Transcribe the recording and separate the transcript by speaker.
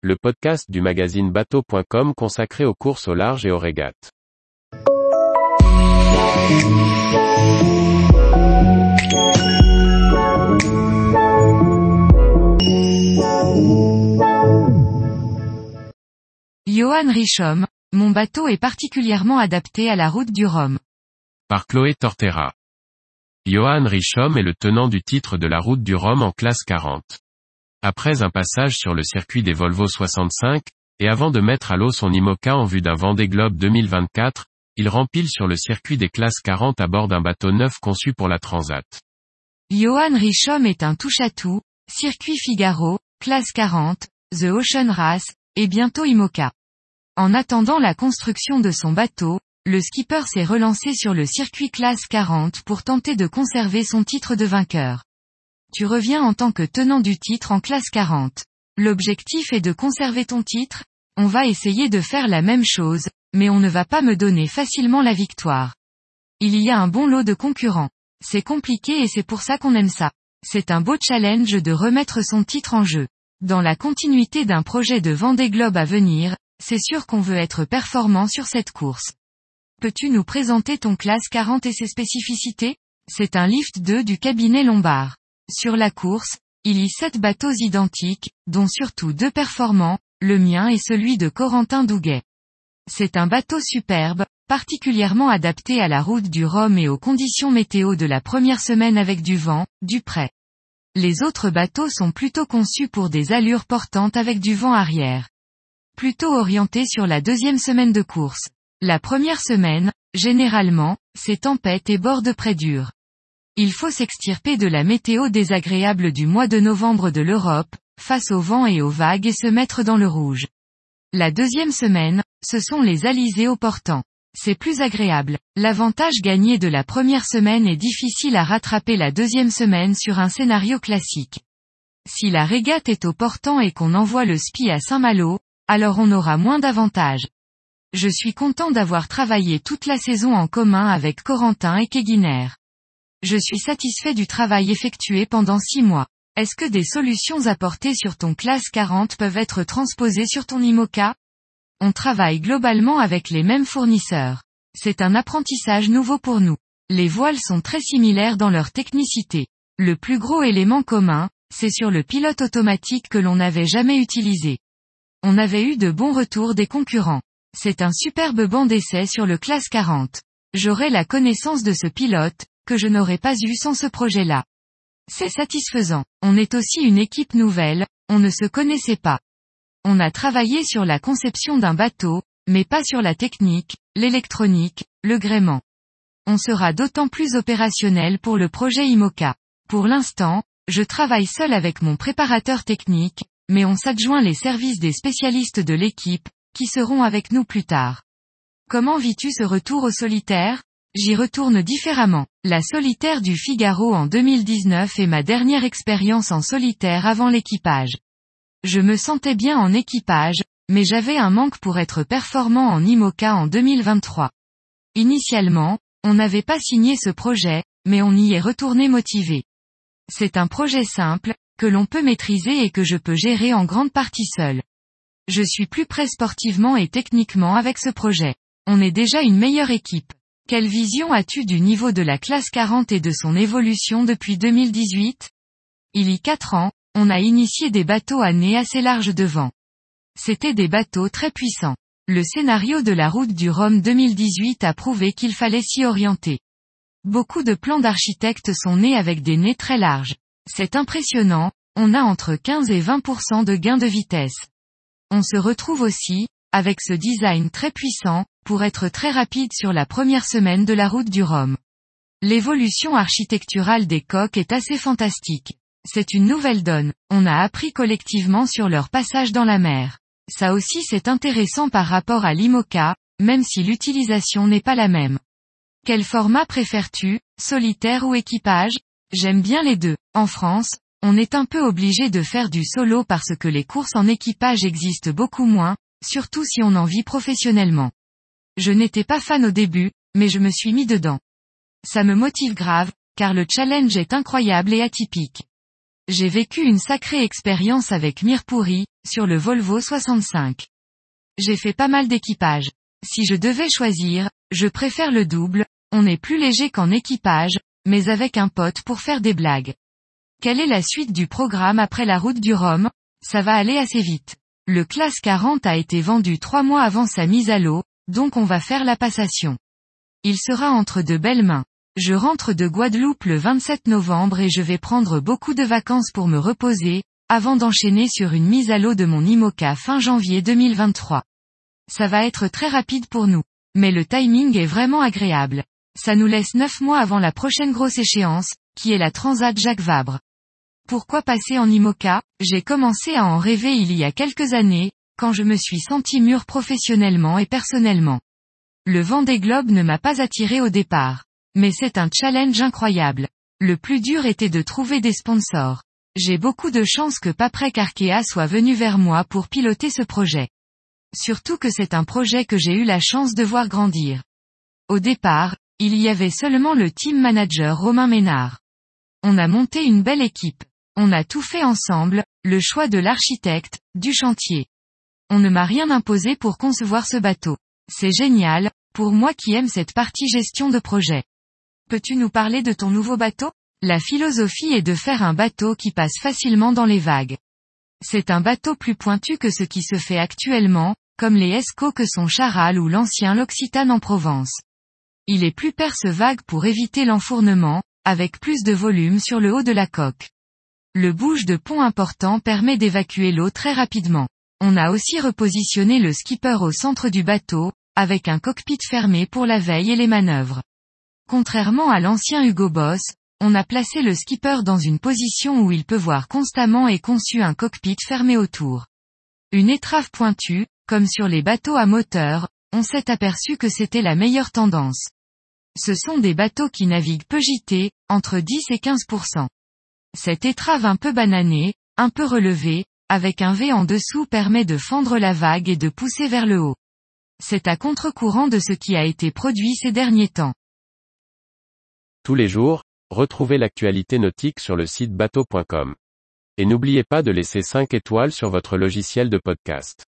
Speaker 1: le podcast du magazine bateau.com consacré aux courses au large et aux régates.
Speaker 2: Johan Richomme, mon bateau est particulièrement adapté à la route du Rhum.
Speaker 1: Par Chloé Tortera. Johan Richomme est le tenant du titre de la route du Rhum en classe 40. Après un passage sur le circuit des Volvo 65, et avant de mettre à l'eau son IMOCA en vue d'un Vendée Globe 2024, il rempile sur le circuit des classes 40 à bord d'un bateau neuf conçu pour la Transat.
Speaker 2: Johan Richomme est un touche-à-tout, circuit Figaro, classe 40, The Ocean Race, et bientôt IMOCA. En attendant la construction de son bateau, le skipper s'est relancé sur le circuit classe 40 pour tenter de conserver son titre de vainqueur. Tu reviens en tant que tenant du titre en classe 40. L'objectif est de conserver ton titre, on va essayer de faire la même chose, mais on ne va pas me donner facilement la victoire. Il y a un bon lot de concurrents. C'est compliqué et c'est pour ça qu'on aime ça. C'est un beau challenge de remettre son titre en jeu. Dans la continuité d'un projet de Vendée Globe à venir, c'est sûr qu'on veut être performant sur cette course. Peux-tu nous présenter ton classe 40 et ses spécificités? C'est un lift 2 du cabinet Lombard. Sur la course, il y sept bateaux identiques, dont surtout deux performants, le mien et celui de Corentin Douguet. C'est un bateau superbe, particulièrement adapté à la route du Rhum et aux conditions météo de la première semaine avec du vent, du près. Les autres bateaux sont plutôt conçus pour des allures portantes avec du vent arrière. Plutôt orientés sur la deuxième semaine de course. La première semaine, généralement, c'est tempête et bord de près dur. Il faut s'extirper de la météo désagréable du mois de novembre de l'Europe, face au vent et aux vagues et se mettre dans le rouge. La deuxième semaine, ce sont les alizés au portant. C'est plus agréable. L'avantage gagné de la première semaine est difficile à rattraper la deuxième semaine sur un scénario classique. Si la régate est au portant et qu'on envoie le spi à Saint-Malo, alors on aura moins d'avantages. Je suis content d'avoir travaillé toute la saison en commun avec Corentin et Keguiner. Je suis satisfait du travail effectué pendant six mois. Est-ce que des solutions apportées sur ton classe 40 peuvent être transposées sur ton IMOCA? On travaille globalement avec les mêmes fournisseurs. C'est un apprentissage nouveau pour nous. Les voiles sont très similaires dans leur technicité. Le plus gros élément commun, c'est sur le pilote automatique que l'on n'avait jamais utilisé. On avait eu de bons retours des concurrents. C'est un superbe banc d'essai sur le classe 40. J'aurai la connaissance de ce pilote, que je n'aurais pas eu sans ce projet-là. C'est satisfaisant. On est aussi une équipe nouvelle, on ne se connaissait pas. On a travaillé sur la conception d'un bateau, mais pas sur la technique, l'électronique, le gréement. On sera d'autant plus opérationnel pour le projet IMOCA. Pour l'instant, je travaille seul avec mon préparateur technique, mais on s'adjoint les services des spécialistes de l'équipe, qui seront avec nous plus tard. Comment vis-tu ce retour au solitaire? J'y retourne différemment. La solitaire du Figaro en 2019 est ma dernière expérience en solitaire avant l'équipage. Je me sentais bien en équipage, mais j'avais un manque pour être performant en IMOCA en 2023. Initialement, on n'avait pas signé ce projet, mais on y est retourné motivé. C'est un projet simple, que l'on peut maîtriser et que je peux gérer en grande partie seul. Je suis plus près sportivement et techniquement avec ce projet. On est déjà une meilleure équipe. Quelle vision as-tu du niveau de la classe 40 et de son évolution depuis 2018 Il y a quatre ans, on a initié des bateaux à nez assez large devant. C'était des bateaux très puissants. Le scénario de la route du Rhum 2018 a prouvé qu'il fallait s'y orienter. Beaucoup de plans d'architectes sont nés avec des nez très larges. C'est impressionnant, on a entre 15 et 20% de gain de vitesse. On se retrouve aussi, avec ce design très puissant, pour être très rapide sur la première semaine de la route du Rhum. L'évolution architecturale des coques est assez fantastique. C'est une nouvelle donne, on a appris collectivement sur leur passage dans la mer. Ça aussi c'est intéressant par rapport à l'IMOCA, même si l'utilisation n'est pas la même. Quel format préfères-tu, solitaire ou équipage? J'aime bien les deux. En France, on est un peu obligé de faire du solo parce que les courses en équipage existent beaucoup moins, surtout si on en vit professionnellement. Je n'étais pas fan au début, mais je me suis mis dedans. Ça me motive grave, car le challenge est incroyable et atypique. J'ai vécu une sacrée expérience avec Mirpuri, sur le Volvo 65. J'ai fait pas mal d'équipage. Si je devais choisir, je préfère le double, on est plus léger qu'en équipage, mais avec un pote pour faire des blagues. Quelle est la suite du programme après la route du Rhum? Ça va aller assez vite. Le classe 40 a été vendu trois mois avant sa mise à l'eau, donc on va faire la passation. Il sera entre de belles mains. Je rentre de Guadeloupe le 27 novembre et je vais prendre beaucoup de vacances pour me reposer, avant d'enchaîner sur une mise à l'eau de mon IMOCA fin janvier 2023. Ça va être très rapide pour nous. Mais le timing est vraiment agréable. Ça nous laisse neuf mois avant la prochaine grosse échéance, qui est la Transat Jacques Vabre. Pourquoi passer en IMOCA? J'ai commencé à en rêver il y a quelques années, quand je me suis senti mûr professionnellement et personnellement. Le vent des globes ne m'a pas attiré au départ. Mais c'est un challenge incroyable. Le plus dur était de trouver des sponsors. J'ai beaucoup de chance que Paprec Arkea soit venu vers moi pour piloter ce projet. Surtout que c'est un projet que j'ai eu la chance de voir grandir. Au départ, il y avait seulement le team manager Romain Ménard. On a monté une belle équipe. On a tout fait ensemble, le choix de l'architecte, du chantier. On ne m'a rien imposé pour concevoir ce bateau. C'est génial, pour moi qui aime cette partie gestion de projet. Peux-tu nous parler de ton nouveau bateau? La philosophie est de faire un bateau qui passe facilement dans les vagues. C'est un bateau plus pointu que ce qui se fait actuellement, comme les Esco que sont Charal ou l'ancien L'Occitane en Provence. Il est plus perce-vague pour éviter l'enfournement, avec plus de volume sur le haut de la coque. Le bouge de pont important permet d'évacuer l'eau très rapidement. On a aussi repositionné le skipper au centre du bateau, avec un cockpit fermé pour la veille et les manœuvres. Contrairement à l'ancien Hugo Boss, on a placé le skipper dans une position où il peut voir constamment et conçu un cockpit fermé autour. Une étrave pointue, comme sur les bateaux à moteur, on s'est aperçu que c'était la meilleure tendance. Ce sont des bateaux qui naviguent peu gités, entre 10 et 15%. Cette étrave un peu bananée, un peu relevée, avec un V en dessous permet de fendre la vague et de pousser vers le haut. C'est à contre-courant de ce qui a été produit ces derniers temps.
Speaker 1: Tous les jours, retrouvez l'actualité nautique sur le site bateau.com. Et n'oubliez pas de laisser 5 étoiles sur votre logiciel de podcast.